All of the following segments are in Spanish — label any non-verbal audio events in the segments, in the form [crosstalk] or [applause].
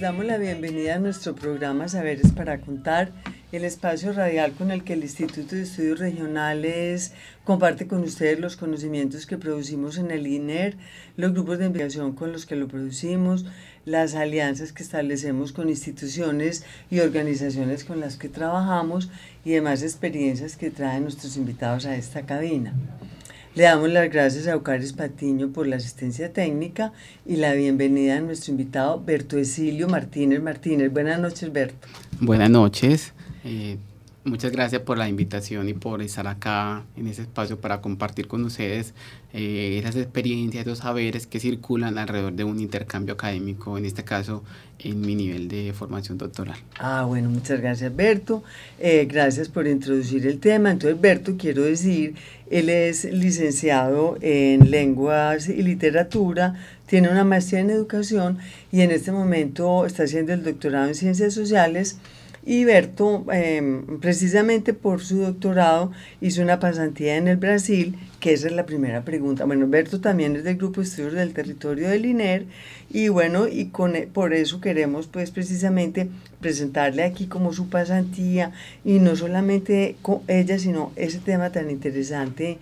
Damos la bienvenida a nuestro programa Saberes para Contar, el espacio radial con el que el Instituto de Estudios Regionales comparte con ustedes los conocimientos que producimos en el INER, los grupos de investigación con los que lo producimos, las alianzas que establecemos con instituciones y organizaciones con las que trabajamos y demás experiencias que traen nuestros invitados a esta cabina. Le damos las gracias a Eucaris Patiño por la asistencia técnica y la bienvenida a nuestro invitado Berto Esilio Martínez Martínez. Buenas noches, Berto. Buenas noches. Eh, muchas gracias por la invitación y por estar acá en ese espacio para compartir con ustedes eh, esas experiencias, esos saberes que circulan alrededor de un intercambio académico, en este caso en mi nivel de formación doctoral. Ah, bueno, muchas gracias Berto. Eh, gracias por introducir el tema. Entonces, Berto, quiero decir él es licenciado en lenguas y literatura, tiene una maestría en educación y en este momento está haciendo el doctorado en ciencias sociales. Y Berto, em, precisamente por su doctorado, hizo una pasantía en el Brasil, que esa es la primera pregunta. Bueno, Berto también es del Grupo Estudios del Territorio del INER, y bueno, y con, e, por eso queremos pues precisamente presentarle aquí como su pasantía, y no solamente con ella, sino ese tema tan interesante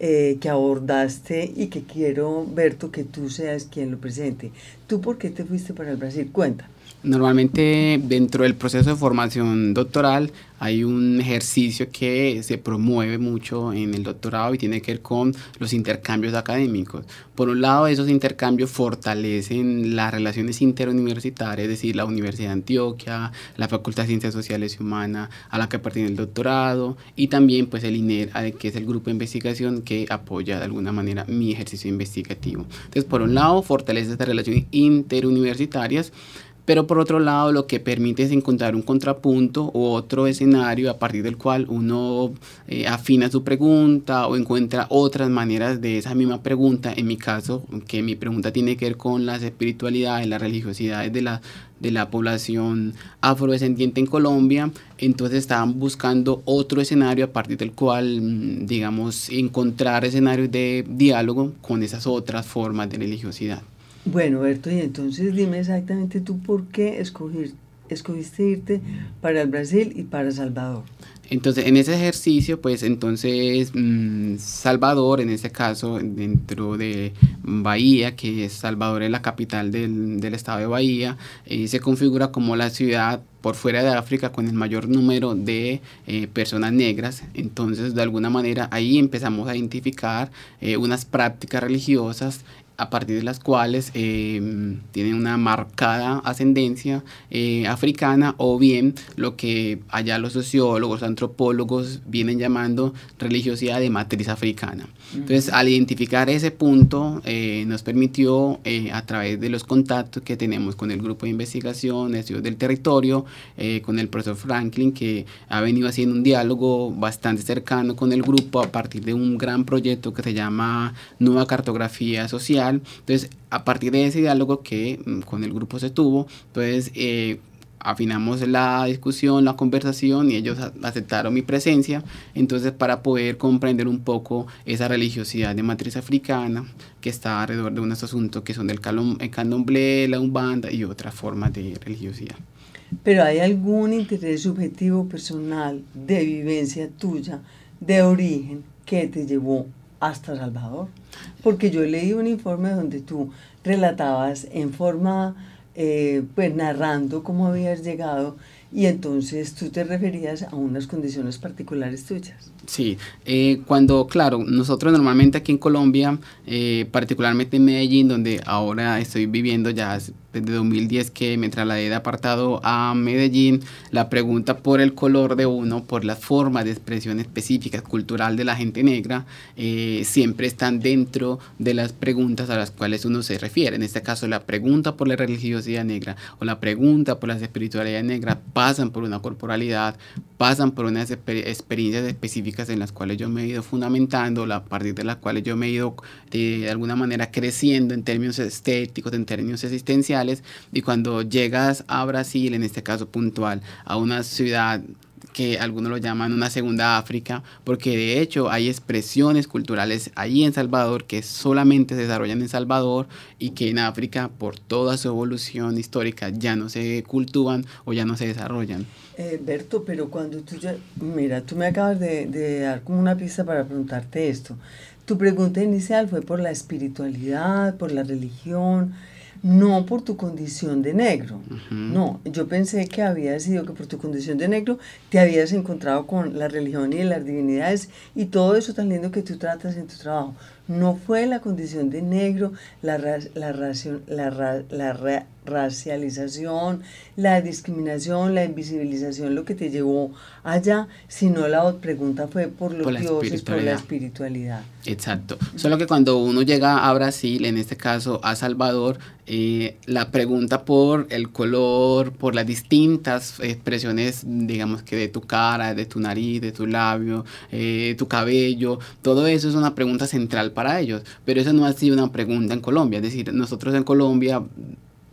eh, que abordaste y que quiero, Berto, que tú seas quien lo presente. ¿Tú por qué te fuiste para el Brasil? Cuenta. Normalmente dentro del proceso de formación doctoral hay un ejercicio que se promueve mucho en el doctorado y tiene que ver con los intercambios académicos. Por un lado, esos intercambios fortalecen las relaciones interuniversitarias, es decir, la Universidad de Antioquia, la Facultad de Ciencias Sociales y Humanas a la que pertenece el doctorado y también pues el INER, que es el grupo de investigación que apoya de alguna manera mi ejercicio investigativo. Entonces, por un lado, fortalece estas relaciones interuniversitarias pero por otro lado lo que permite es encontrar un contrapunto u otro escenario a partir del cual uno eh, afina su pregunta o encuentra otras maneras de esa misma pregunta, en mi caso, que mi pregunta tiene que ver con las espiritualidades, las religiosidades de la, de la población afrodescendiente en Colombia, entonces estaban buscando otro escenario a partir del cual, mm, digamos, encontrar escenarios de diálogo con esas otras formas de religiosidad. Bueno, Berto, y entonces dime exactamente tú por qué escogir, escogiste irte para el Brasil y para Salvador. Entonces, en ese ejercicio, pues entonces mm, Salvador, en este caso, dentro de Bahía, que es Salvador es la capital del, del estado de Bahía, eh, se configura como la ciudad por fuera de África con el mayor número de eh, personas negras. Entonces, de alguna manera, ahí empezamos a identificar eh, unas prácticas religiosas a partir de las cuales eh, tienen una marcada ascendencia eh, africana o bien lo que allá los sociólogos, antropólogos vienen llamando religiosidad de matriz africana. Entonces, al identificar ese punto, eh, nos permitió, a través de los contactos que tenemos con el grupo de investigación, estudios del territorio, con el profesor Franklin, que ha venido haciendo un diálogo bastante cercano con el grupo a partir de un gran proyecto que se llama Nueva Cartografía Social, entonces, a partir de ese diálogo que mm, con el grupo se tuvo, entonces eh, afinamos la discusión, la conversación y ellos aceptaron mi presencia, entonces para poder comprender un poco esa religiosidad de matriz africana que está alrededor de unos asuntos que son del candomblé, la umbanda y otras formas de religiosidad. Pero hay algún interés subjetivo personal de vivencia tuya, de origen, que te llevó hasta Salvador? Porque yo leí un informe donde tú relatabas en forma, eh, pues narrando cómo habías llegado y entonces tú te referías a unas condiciones particulares tuyas. Sí, eh, cuando, claro, nosotros normalmente aquí en Colombia, eh, particularmente en Medellín, donde ahora estoy viviendo ya desde 2010 que me trasladé de apartado a Medellín, la pregunta por el color de uno, por las formas de expresión específica cultural de la gente negra, eh, siempre están dentro de las preguntas a las cuales uno se refiere. En este caso, la pregunta por la religiosidad negra o la pregunta por las espiritualidades negras pasan por una corporalidad, pasan por unas experiencias específicas en las cuales yo me he ido fundamentando, a partir de las cuales yo me he ido de alguna manera creciendo en términos estéticos, en términos existenciales, y cuando llegas a Brasil, en este caso puntual, a una ciudad que algunos lo llaman una segunda África, porque de hecho hay expresiones culturales ahí en Salvador que solamente se desarrollan en Salvador y que en África, por toda su evolución histórica, ya no se cultivan o ya no se desarrollan. Eh, Berto, pero cuando tú ya, mira, tú me acabas de, de dar como una pista para preguntarte esto. Tu pregunta inicial fue por la espiritualidad, por la religión, no por tu condición de negro. No, yo pensé que había sido que por tu condición de negro te habías encontrado con la religión y las divinidades y todo eso tan lindo que tú tratas en tu trabajo. No fue la condición de negro, la, la, la, la racialización, la discriminación, la invisibilización lo que te llevó allá, sino la pregunta fue por los dioses, por la espiritualidad. Exacto. Solo que cuando uno llega a Brasil, en este caso a Salvador, eh, la pregunta por el color, por las distintas expresiones, digamos que de tu cara, de tu nariz, de tu labio, eh, tu cabello, todo eso es una pregunta central para ellos. Pero eso no ha sido una pregunta en Colombia. Es decir, nosotros en Colombia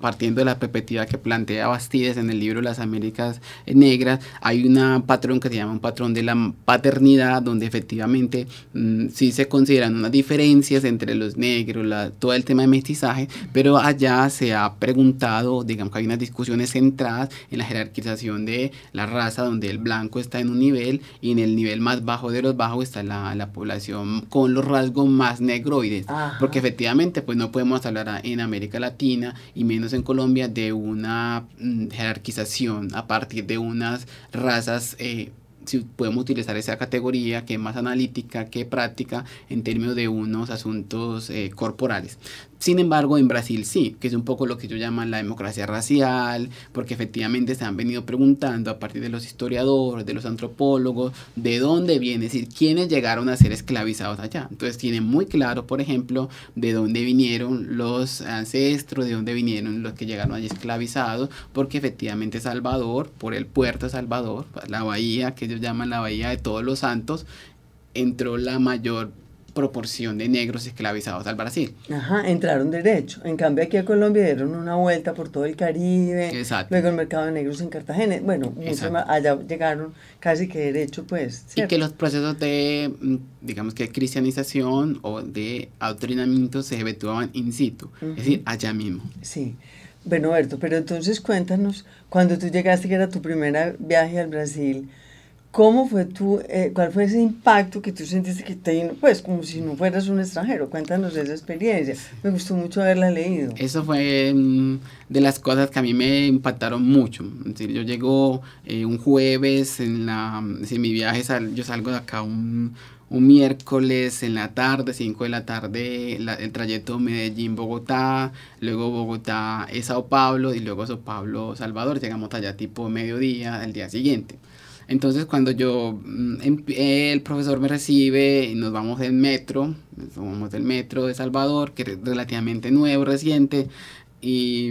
partiendo de la perspectiva que plantea Bastides en el libro Las Américas Negras, hay un patrón que se llama un patrón de la paternidad, donde efectivamente mm, sí se consideran unas diferencias entre los negros, todo el tema de mestizaje, pero allá se ha preguntado, digamos que hay unas discusiones centradas en la jerarquización de la raza, donde el blanco está en un nivel y en el nivel más bajo de los bajos está la, la población con los rasgos más negroides, porque efectivamente pues no podemos hablar en América Latina y menos en Colombia de una mm, jerarquización a partir de unas razas eh, si podemos utilizar esa categoría que es más analítica que práctica en términos de unos asuntos eh, corporales. Sin embargo, en Brasil sí, que es un poco lo que yo llaman la democracia racial, porque efectivamente se han venido preguntando a partir de los historiadores, de los antropólogos, de dónde viene, es decir, quiénes llegaron a ser esclavizados allá. Entonces tienen muy claro, por ejemplo, de dónde vinieron los ancestros, de dónde vinieron los que llegaron allí esclavizados, porque efectivamente Salvador, por el puerto de Salvador, la bahía que ellos llaman la bahía de todos los santos, entró la mayor proporción de negros esclavizados al Brasil. Ajá, entraron derecho. En cambio aquí a Colombia dieron una vuelta por todo el Caribe, Exacto. luego el mercado de negros en Cartagena, bueno, allá llegaron casi que derecho pues. Y que los procesos de, mm, digamos que cristianización o de adoctrinamiento se efectuaban in situ, es decir, allá mismo. Sí. Bueno, Berto, pero entonces cuéntanos, cuando tú llegaste, que era tu primer viaje al Brasil, ¿Cómo fue tu, eh, cuál fue ese impacto que tú sentiste que te, pues como si no fueras un extranjero? Cuéntanos esa experiencia. Me gustó mucho haberla leído. Eso fue mm, de las cosas que a mí me impactaron mucho. yo llego eh, un jueves en la, en mi viaje, yo salgo de acá un, un miércoles en la tarde, 5 de la tarde, el trayecto Medellín-Bogotá, luego Bogotá, Sao Paulo y luego Sao Paulo, Salvador. Llegamos allá tipo mediodía el día siguiente. Entonces cuando yo, mm, em, el profesor me recibe y nos vamos en metro, nos vamos del metro de Salvador, que es relativamente nuevo, reciente, y,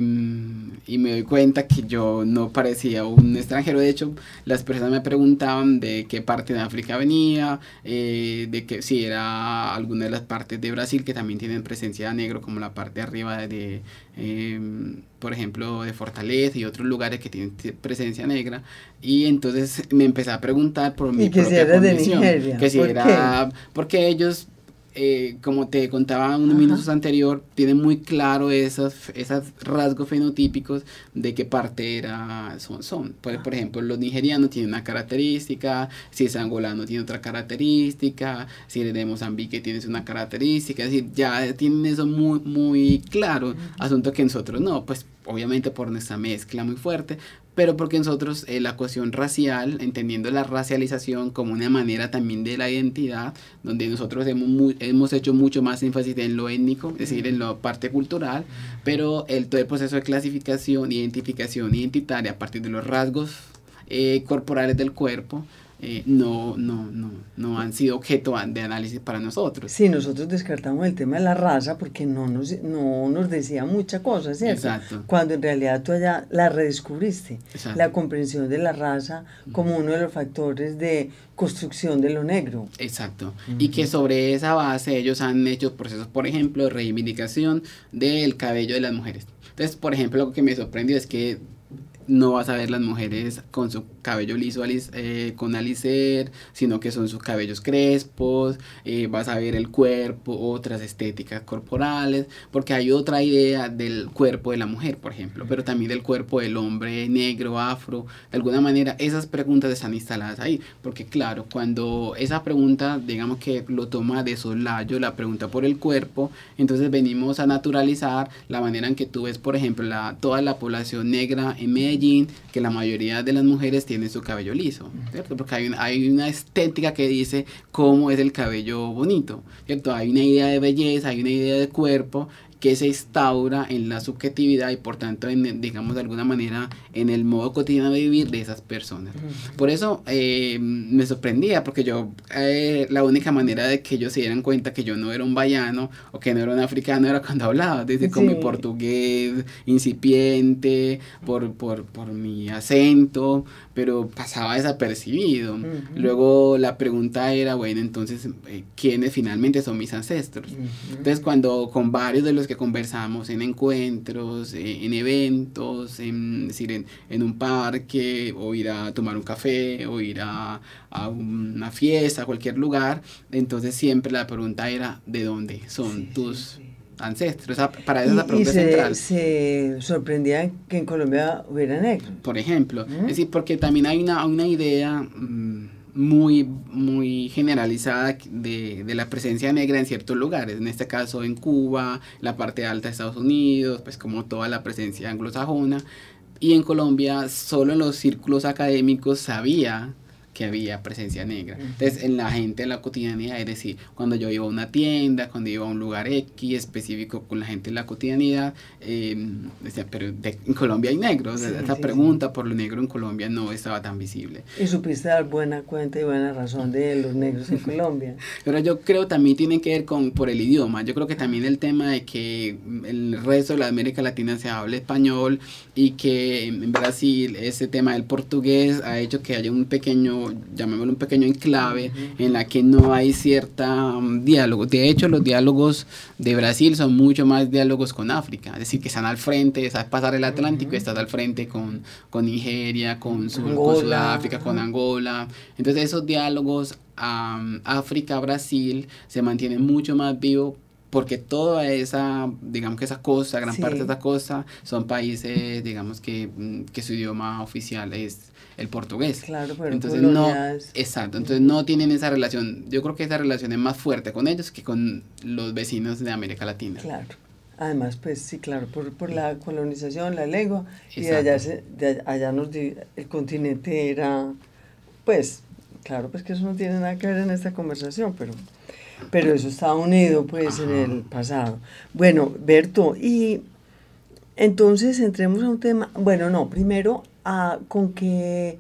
y, me doy cuenta que yo no parecía un extranjero. De hecho, las personas me preguntaban de qué parte de África venía, eh, de que si era alguna de las partes de Brasil que también tienen presencia negro, como la parte de arriba de, em, por ejemplo, de Fortaleza y otros lugares que tienen presencia negra. Y entonces me empecé a preguntar por mi propia si era condición, de Nigeria. Que si era, porque ellos eh, como te contaba unos minutos anterior, tiene muy claro esos, esos rasgos fenotípicos de qué parte era, son. son. Por, por ejemplo, los nigerianos tienen una característica, si es angolano tiene otra característica, si eres de Mozambique tienes una característica, es decir, ya tienen eso muy, muy claro, asunto que nosotros no, pues obviamente por nuestra mezcla muy fuerte, pero porque nosotros eh, la cuestión racial, entendiendo la racialización como una manera también de la identidad, donde nosotros hemos, hemos hecho mucho más énfasis en lo étnico, es decir, en la parte cultural, pero el, todo el proceso de clasificación, identificación identitaria a partir de los rasgos eh, corporales del cuerpo, eh, no, no, no, no han sido objeto de análisis para nosotros. Sí, nosotros descartamos el tema de la raza porque no nos, no nos decía mucha cosa, ¿cierto? Exacto. Cuando en realidad tú allá la redescubriste, la comprensión de la raza como uno de los factores de construcción de lo negro. Exacto. Y que sobre esa base ellos han hecho procesos, por ejemplo, de reivindicación del cabello de las mujeres. Entonces, por ejemplo, lo que me sorprendió es que no vas a ver las mujeres con su cabello liso eh, con alicer, sino que son sus cabellos crespos, eh, vas a ver el cuerpo, otras estéticas corporales, porque hay otra idea del cuerpo de la mujer, por ejemplo, pero también del cuerpo del hombre negro, afro, de alguna manera esas preguntas están instaladas ahí, porque claro, cuando esa pregunta, digamos que lo toma de solayo, la pregunta por el cuerpo, entonces venimos a naturalizar la manera en que tú ves, por ejemplo, la, toda la población negra en Medellín, que la mayoría de las mujeres tiene su cabello liso, ¿cierto? Porque hay, hay una estética que dice cómo es el cabello bonito, ¿cierto? Hay una idea de belleza, hay una idea de cuerpo que se instaura en la subjetividad y por tanto, en, digamos de alguna manera, en el modo cotidiano de vivir de esas personas. Por eso eh, me sorprendía, porque yo, eh, la única manera de que ellos se dieran cuenta que yo no era un vallano o que no era un africano era cuando hablaba, desde con mi portugués incipiente, por, por, por mi acento, pero pasaba desapercibido. Luego la pregunta era, bueno, entonces, eh, ¿quiénes finalmente son mis ancestros? Entonces, cuando con varios de los que conversamos en encuentros, eh, en eventos, en, decir, en, un parque, o ir a tomar un café, o ir a, a una fiesta, a cualquier lugar, entonces siempre la pregunta era, ¿de dónde son tus ancestros. para eso la pregunta y se, central. se sorprendía que en Colombia hubiera negros. Por ejemplo. Es decir, porque también hay una, una idea mm, muy, muy generalizada de, de, la presencia negra en ciertos lugares. En este caso en Cuba, la parte alta de Estados Unidos, pues como toda la presencia anglosajona. Y en Colombia, solo en los círculos académicos sabía que había presencia negra. Entonces, en la gente, en la cotidianidad, es decir, cuando yo iba a una tienda, cuando iba a un lugar X específico con la gente en la cotidianidad, eh, decía, pero en Colombia hay negros. esta pregunta por lo negro en Colombia no estaba tan visible. Y supiste dar buena cuenta y buena razón de los negros en Colombia. [laughs] pero yo creo también tiene que ver con por el idioma. Yo creo que también el tema de que el resto de la América Latina se habla español y que en Brasil ese tema del portugués ha hecho que haya un pequeño llamémoslo un pequeño enclave, en la que no hay cierta um, diálogo. De hecho, los diálogos de Brasil son mucho más diálogos con África, es decir, que están al frente, es pasar el Atlántico y estás al frente con, con Nigeria, con, Sudáfrica, con Angola. Entonces, esos diálogos um, África-Brasil se mantienen mucho más vivos porque toda esa, digamos que esa costa, gran parte de esa costa, son países, digamos que, mm, que su idioma oficial es el portugués. Claro, pero entonces no, exacto, entonces no tienen esa relación. Yo creo que esa relación es más fuerte con ellos que con los vecinos de América Latina. Claro. Además, pues sí, claro, por, por la colonización, la lengua, y de allá, de allá nos el continente era, pues, claro, pues que eso no tiene nada que ver en esta conversación, pero pero eso está unido pues en el pasado. Bueno, Berto, y entonces entremos a un tema, bueno, no, primero a, con qué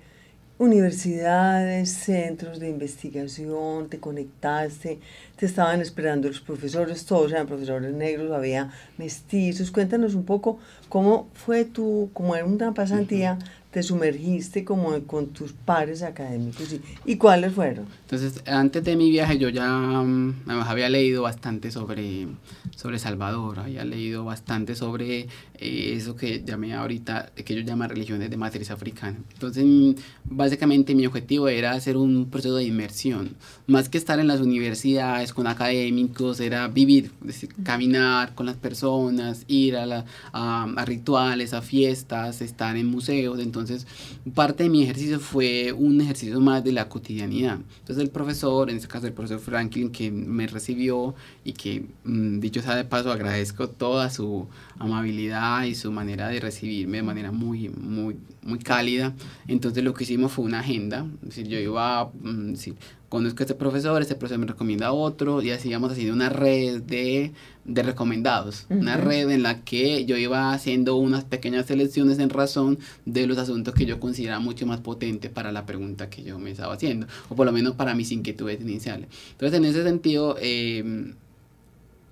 universidades, centros de investigación te conectaste, te estaban esperando los profesores, todos eran profesores negros, había mestizos. Cuéntanos un poco cómo fue tu, como era una pasantía, te sumergiste como con tus pares académicos y, cuáles fueron. Entonces, antes de mi viaje yo ya mm, había leído bastante sobre, sobre Salvador, había leído bastante sobre eh, eso que llamé ahorita, que ellos llaman religiones de matriz africana. Entonces, mm, básicamente mi objetivo era hacer un proceso de inmersión, más que estar en las universidades con académicos, era vivir, decir, caminar con las personas, ir a, la, a, a rituales, a fiestas, estar en museos, entonces Entonces, parte de mi ejercicio fue un ejercicio más de la cotidianidad. Entonces, el profesor, en este caso el profesor Franklin, que me recibió y que, mm, dicho sea de paso, agradezco toda su amabilidad y su manera de recibirme de manera muy, muy, muy cálida. Entonces, lo que hicimos fue una agenda. Es decir, yo iba, mm, conozco a este profesor, este profesor me recomienda a otro, y así íbamos haciendo una red de, de recomendados, una red en la que yo iba haciendo unas pequeñas selecciones en razón de los asuntos que yo consideraba mucho más potentes para la pregunta que yo me estaba haciendo, o por lo menos para mis inquietudes iniciales. Entonces, en ese sentido, eh,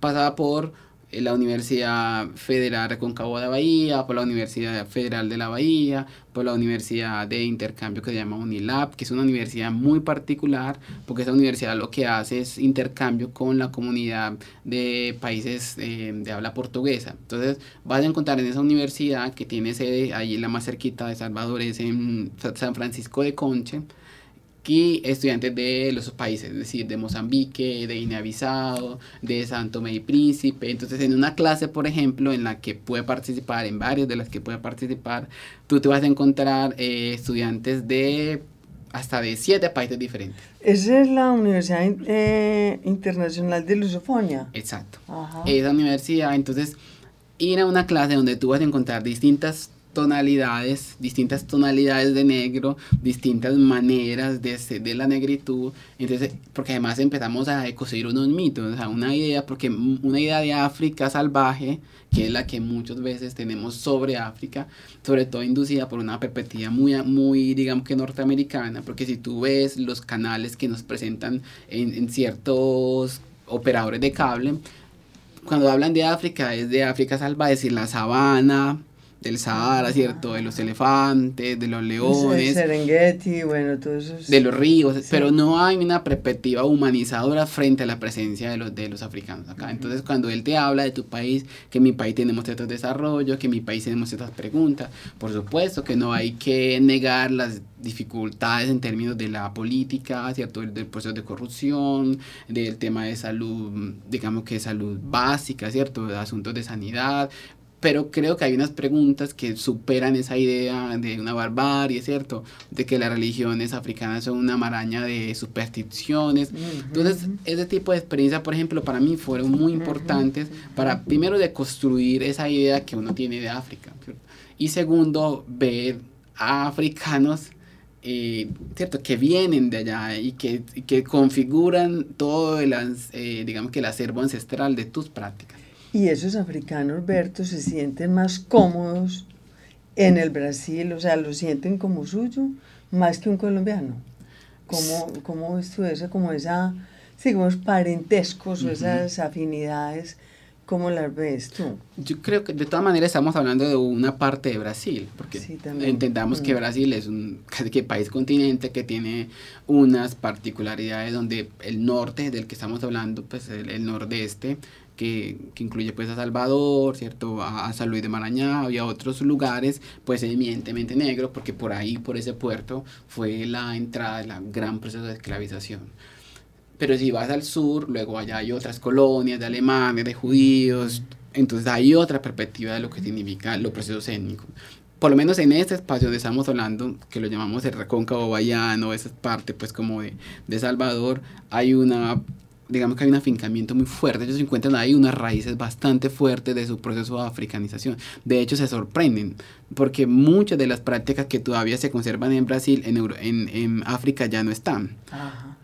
pasaba por la Universidad Federal Reconcagua de Bahía, por la Universidad Federal de la Bahía, por la Universidad de Intercambio que se llama UNILAB, que es una universidad muy particular, porque esa universidad lo que hace es intercambio con la comunidad de países eh, de habla portuguesa. Entonces, vas a encontrar en esa universidad que tiene sede allí la más cerquita de Salvador, es en San Francisco de Conche, aquí estudiantes de los países, es decir, de Mozambique, de Guinea-Bissau, de Santo Tomé y Príncipe. Entonces, en una clase, por ejemplo, en la que puede participar, en varias de las que puede participar, tú te vas a encontrar eh, estudiantes de hasta de siete países diferentes. Esa es la Universidad eh, Internacional de Lusofonia. Exacto. Esa universidad, entonces, ir a una clase donde tú vas a encontrar distintas tonalidades, distintas tonalidades de negro, distintas maneras de, de la negritud. Entonces, porque además empezamos a construir unos mitos, o sea, una idea, porque una idea de África salvaje, que es la que muchas veces tenemos sobre África, sobre todo inducida por una perspectiva muy, muy digamos que norteamericana, porque si tú ves los canales que nos presentan en, en ciertos operadores de cable, cuando hablan de África es de África salvaje, es decir, la sabana, del Sahara, ¿cierto? De los elefantes, de los leones. Serengeti, bueno, todo eso. De los ríos, pero no hay una perspectiva humanizadora frente a la presencia de los, de los africanos acá. Entonces, cuando él te habla de tu país, que en mi país tenemos ciertos desarrollos, que en mi país tenemos ciertas preguntas, por supuesto que no hay que negar las dificultades en términos de la política, ¿cierto? Del, del proceso de corrupción, del tema de salud, digamos que salud básica, ¿cierto? De asuntos de sanidad, pero creo que hay unas preguntas que superan esa idea de una barbarie, ¿cierto? De que las religiones africanas son una maraña de supersticiones. Entonces, ese tipo de experiencias, por ejemplo, para mí fueron muy importantes para, primero, de construir esa idea que uno tiene de África, y segundo, ver a africanos eh, ¿cierto? que vienen de allá y que, que configuran todo el, eh, digamos que el acervo ancestral de tus prácticas. Y esos africanos, Berto, se sienten más cómodos en el Brasil, o sea, lo sienten como suyo, más que un colombiano. ¿Cómo, cómo eso? Como esa, sí, como parentescos o esas afinidades, ¿cómo las ves tú? Yo creo que de todas maneras estamos hablando de una parte de Brasil, porque entendamos que mm. Brasil es un casi que país continente que tiene unas particularidades donde el norte del que estamos hablando, pues el, el nordeste, que, incluye pues a Salvador, ¿cierto? A, San Luis de Marañao y a otros lugares, pues evidentemente negro, porque por ahí, por ese puerto, fue la entrada del gran proceso de esclavización. Pero si vas al sur, luego allá hay otras colonias de alemanes, de judíos, entonces hay otra perspectiva de lo que significa los procesos étnicos por lo menos en este espacio donde estamos hablando, que lo llamamos el recóncavo bayano, esa parte pues como de, de Salvador, hay una digamos que hay un afincamiento muy fuerte, ellos encuentran ahí unas raíces bastante fuertes de su proceso de africanización. De hecho, se sorprenden, porque muchas de las prácticas que todavía se conservan en Brasil, en, en, en África ya no están.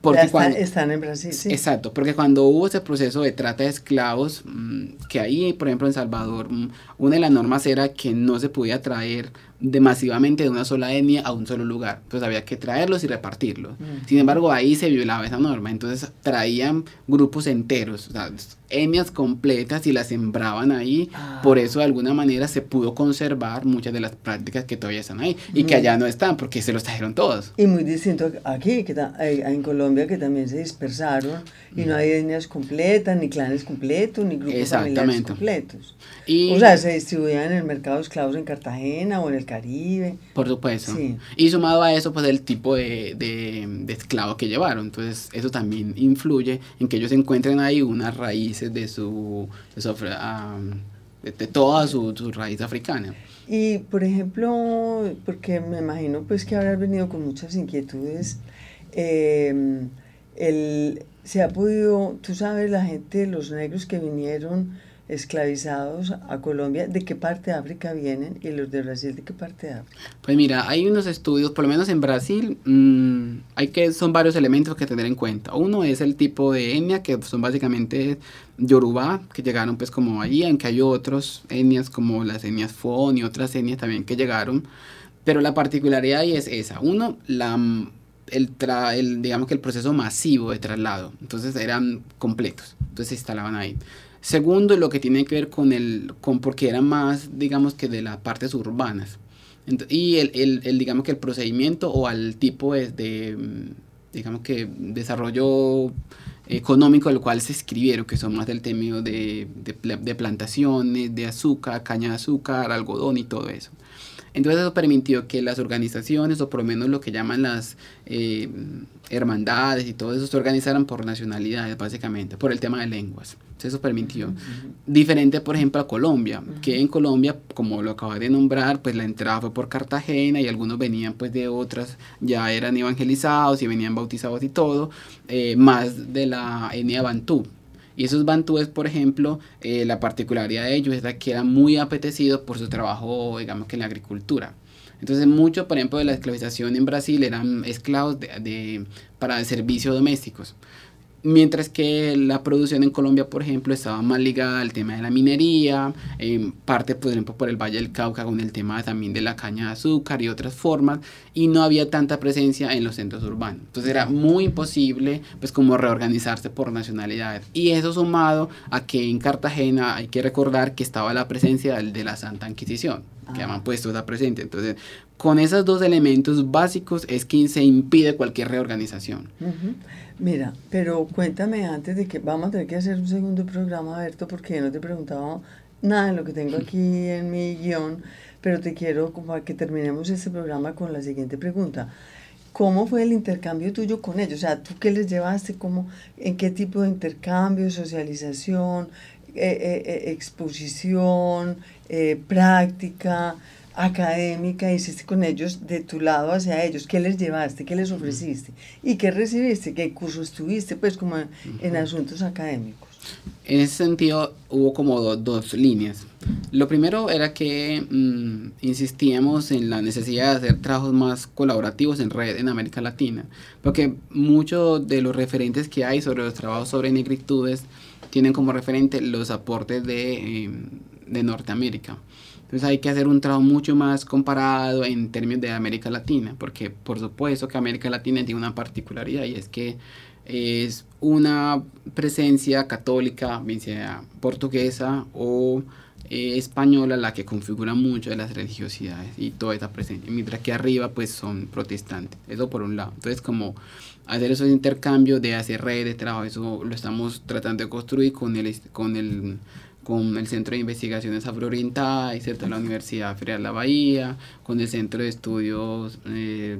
Porque cuando, están en Brasil, sí. Exacto, porque cuando hubo ese proceso de trata de esclavos, mm, que ahí, por ejemplo, en Salvador, mm, una de las normas era que no se podía traer de masivamente de una sola etnia a un solo lugar. Entonces había que traerlos y repartirlos. Sin embargo, ahí se violaba esa norma. Entonces traían grupos enteros, o sea, etnias completas y las sembraban ahí. Ah. Por eso, de alguna manera, se pudo conservar muchas de las prácticas que todavía están ahí y que allá no están porque se los trajeron todos. Y muy distinto aquí, que en Colombia, que también se dispersaron y no hay etnias completas, ni clanes completos, ni grupos familiares completos. Y, o sea, se distribuían en el mercado de esclavos en Cartagena o en el Caribe. Por supuesto. Y sumado a eso, pues el tipo de, de, de esclavo que llevaron. Entonces, eso también influye en que ellos encuentren ahí unas de su, de, de, toda su, su, raíz africana. Y, por ejemplo, porque me imagino pues que habrás venido con muchas inquietudes, em, el, se ha podido, tú sabes, la gente, los negros que vinieron esclavizados a Colombia, ¿de qué parte de África vienen? Y los de Brasil, ¿de qué parte de África? Pues mira, hay unos estudios, por lo menos en Brasil, mmm, hay que, son varios elementos que tener en cuenta. Uno es el tipo de etnia, que son básicamente Yoruba, que llegaron pues como allí, aunque hay otros etnias como las etnias Fon y otras etnias también que llegaron. Pero la particularidad ahí es esa. Uno, el, tra el, digamos que el proceso masivo de traslado. Entonces eran completos. Entonces se instalaban ahí. Segundo, lo que tiene que ver con el, con porque eran más, digamos que de las partes urbanas. y el, el, el, digamos que el procedimiento o al tipo de, de digamos que desarrollo económico del cual se escribieron, que son más del tema de, de, de, plantaciones, de azúcar, caña de azúcar, algodón y todo eso. Entonces eso permitió que las organizaciones, o por lo menos lo que llaman las eh, hermandades y todo eso, se organizaran por nacionalidades, básicamente, por el tema de lenguas. Eso permitió. Diferente, por ejemplo, a Colombia, que en Colombia, como lo acabé de nombrar, pues la entrada fue por Cartagena y algunos venían pues de otras, ya eran evangelizados y venían bautizados y todo, eh, más de la etnia Bantú. Y esos bantúes, por ejemplo, eh, la particularidad de ellos es que eran muy apetecidos por su trabajo, digamos que en la agricultura. Entonces, mucho, por ejemplo, de la esclavización en Brasil eran esclavos de, de, para servicios domésticos. Mientras que la producción en Colombia, por ejemplo, estaba más ligada al tema de la minería, en parte, por ejemplo, por el Valle del Cauca con el tema también de la caña de azúcar y otras formas, y no había tanta presencia en los centros urbanos. Entonces era muy imposible, pues, como reorganizarse por nacionalidades. Y eso sumado a que en Cartagena hay que recordar que estaba la presencia de la Santa Inquisición, que han puesto esa presente. Entonces, con esos dos elementos básicos es quien se impide cualquier reorganización. Uh -huh. Mira, pero cuéntame antes de que vamos a tener que hacer un segundo programa, Berto, porque no te he preguntado nada de lo que tengo aquí en mi guion, pero te quiero como que terminemos este programa con la siguiente pregunta. ¿Cómo fue el intercambio tuyo con ellos? O sea, ¿tú qué les llevaste? ¿Cómo, ¿En qué tipo de intercambio, socialización, eh, eh, exposición, eh, práctica? Académica hiciste con ellos de tu lado hacia ellos? ¿Qué les llevaste? ¿Qué les ofreciste? ¿Y qué recibiste? ¿Qué curso estuviste? Pues como en, en asuntos académicos. En ese sentido hubo como do, dos líneas. Lo primero era que mmm, insistíamos en la necesidad de hacer trabajos más colaborativos en red en América Latina, porque muchos de los referentes que hay sobre los trabajos sobre negritudes tienen como referente los aportes de, eh, de Norteamérica. Entonces hay que hacer un trabajo mucho más comparado en términos de América Latina, porque por supuesto que América Latina tiene una particularidad y es que es una presencia católica, bien sea portuguesa o eh, española, la que configura mucho de las religiosidades y toda esa presencia, mientras que arriba pues son protestantes, eso por un lado. Entonces como hacer esos intercambios de hacer redes de trabajo, eso lo estamos tratando de construir con el, con el con el Centro de Investigaciones Afroorientales, ¿cierto? la Universidad Federal de la Bahía, con el Centro de Estudios... Eh,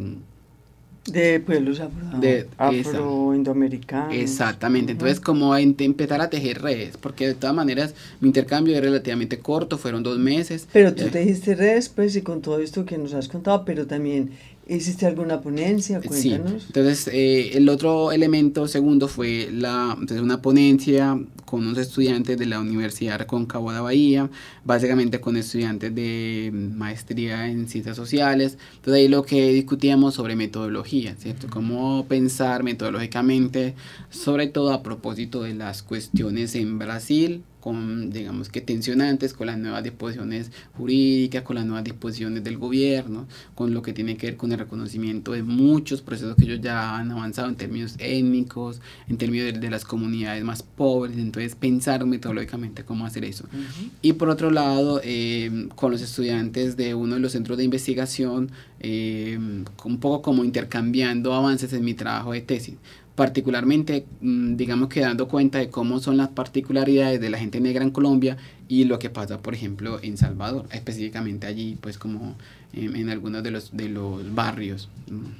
de pueblos afro, de, afro-indoamericanos. Exactamente, entonces como a empezar a tejer redes, porque de todas maneras mi intercambio es relativamente corto, fueron dos meses. Pero tú tejiste redes, pues, y con todo esto que nos has contado, pero también ¿Hiciste alguna ponencia? Cuéntanos. Sí, entonces eh, el otro elemento segundo fue la, entonces una ponencia con unos estudiantes de la Universidad Recóncavo de Bahía, básicamente con estudiantes de maestría en ciencias sociales. Entonces ahí lo que discutíamos sobre metodología, ¿cierto? Cómo pensar metodológicamente, sobre todo a propósito de las cuestiones en Brasil, con, digamos que tensionantes, con las nuevas disposiciones jurídicas, con las nuevas disposiciones del gobierno, con lo que tiene que ver con el reconocimiento de muchos procesos que ellos ya han avanzado en términos étnicos, en términos de, de las comunidades más pobres, entonces pensar metodológicamente cómo hacer eso. Uh -huh. Y por otro lado, eh, con los estudiantes de uno de los centros de investigación, eh, un poco como intercambiando avances en mi trabajo de tesis particularmente, digamos que dando cuenta de cómo son las particularidades de la gente negra en Colombia y lo que pasa, por ejemplo, en Salvador, específicamente allí, pues como en, en algunos de los, de los barrios.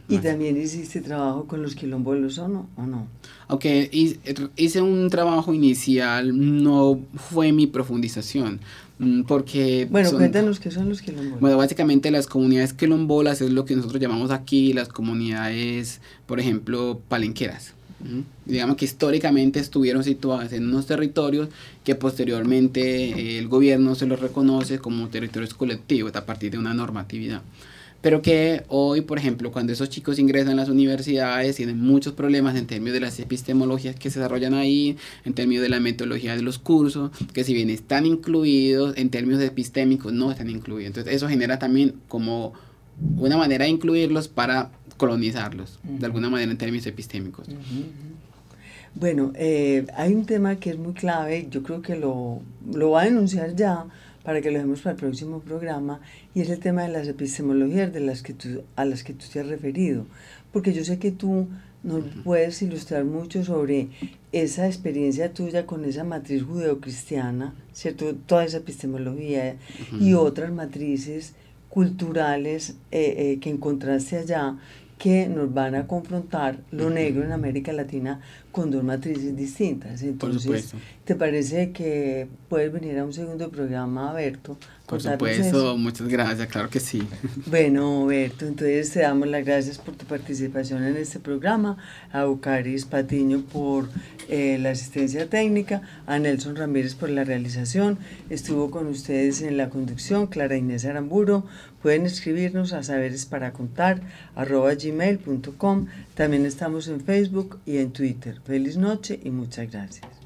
¿Y también hiciste trabajo con los quilombolos o no? ¿O no? Aunque hice un trabajo inicial, no fue mi profundización, Mm, porque... Bueno, cuéntanos qué son los quilombolas. Bueno, básicamente las comunidades quilombolas es lo que nosotros llamamos aquí las comunidades, por ejemplo, palenqueras. Digamos que históricamente estuvieron situadas en unos territorios que posteriormente eh, el gobierno se los reconoce como territorios colectivos a partir de una normatividad pero que hoy, por ejemplo, cuando esos chicos ingresan a las universidades, tienen muchos problemas en términos de las epistemologías que se desarrollan ahí, en términos de la metodología de los cursos, que si bien están incluidos, en términos epistémicos no están incluidos. Entonces eso genera también como una manera de incluirlos para colonizarlos, de alguna manera en términos epistémicos. Bueno, eh, hay un tema que es muy clave, yo creo que lo, lo va a denunciar ya, para que lo dejemos para el próximo programa, y es el tema de las epistemologías de las que tú, a las que tú te has referido, porque yo sé que tú nos puedes ilustrar mucho sobre esa experiencia tuya con esa matriz judeocristiana, ¿cierto? Toda esa epistemología y otras matrices culturales eh, eh, que encontraste allá que nos van a confrontar lo negro en América Latina con dos matrices distintas. Entonces, ¿te parece que puedes venir a un segundo programa, Berto? Por supuesto, muchas gracias, claro que sí. [laughs] Bueno, Berto, entonces te damos las gracias por tu participación en este programa, a Bucaris Patiño por eh, la asistencia técnica, a Nelson Ramírez por la realización, estuvo con ustedes en la conducción Clara Inés Aramburo, pueden escribirnos a saberes para contar arroba gmail.com, también estamos en Facebook y en Twitter. Feliz noche y muchas gracias.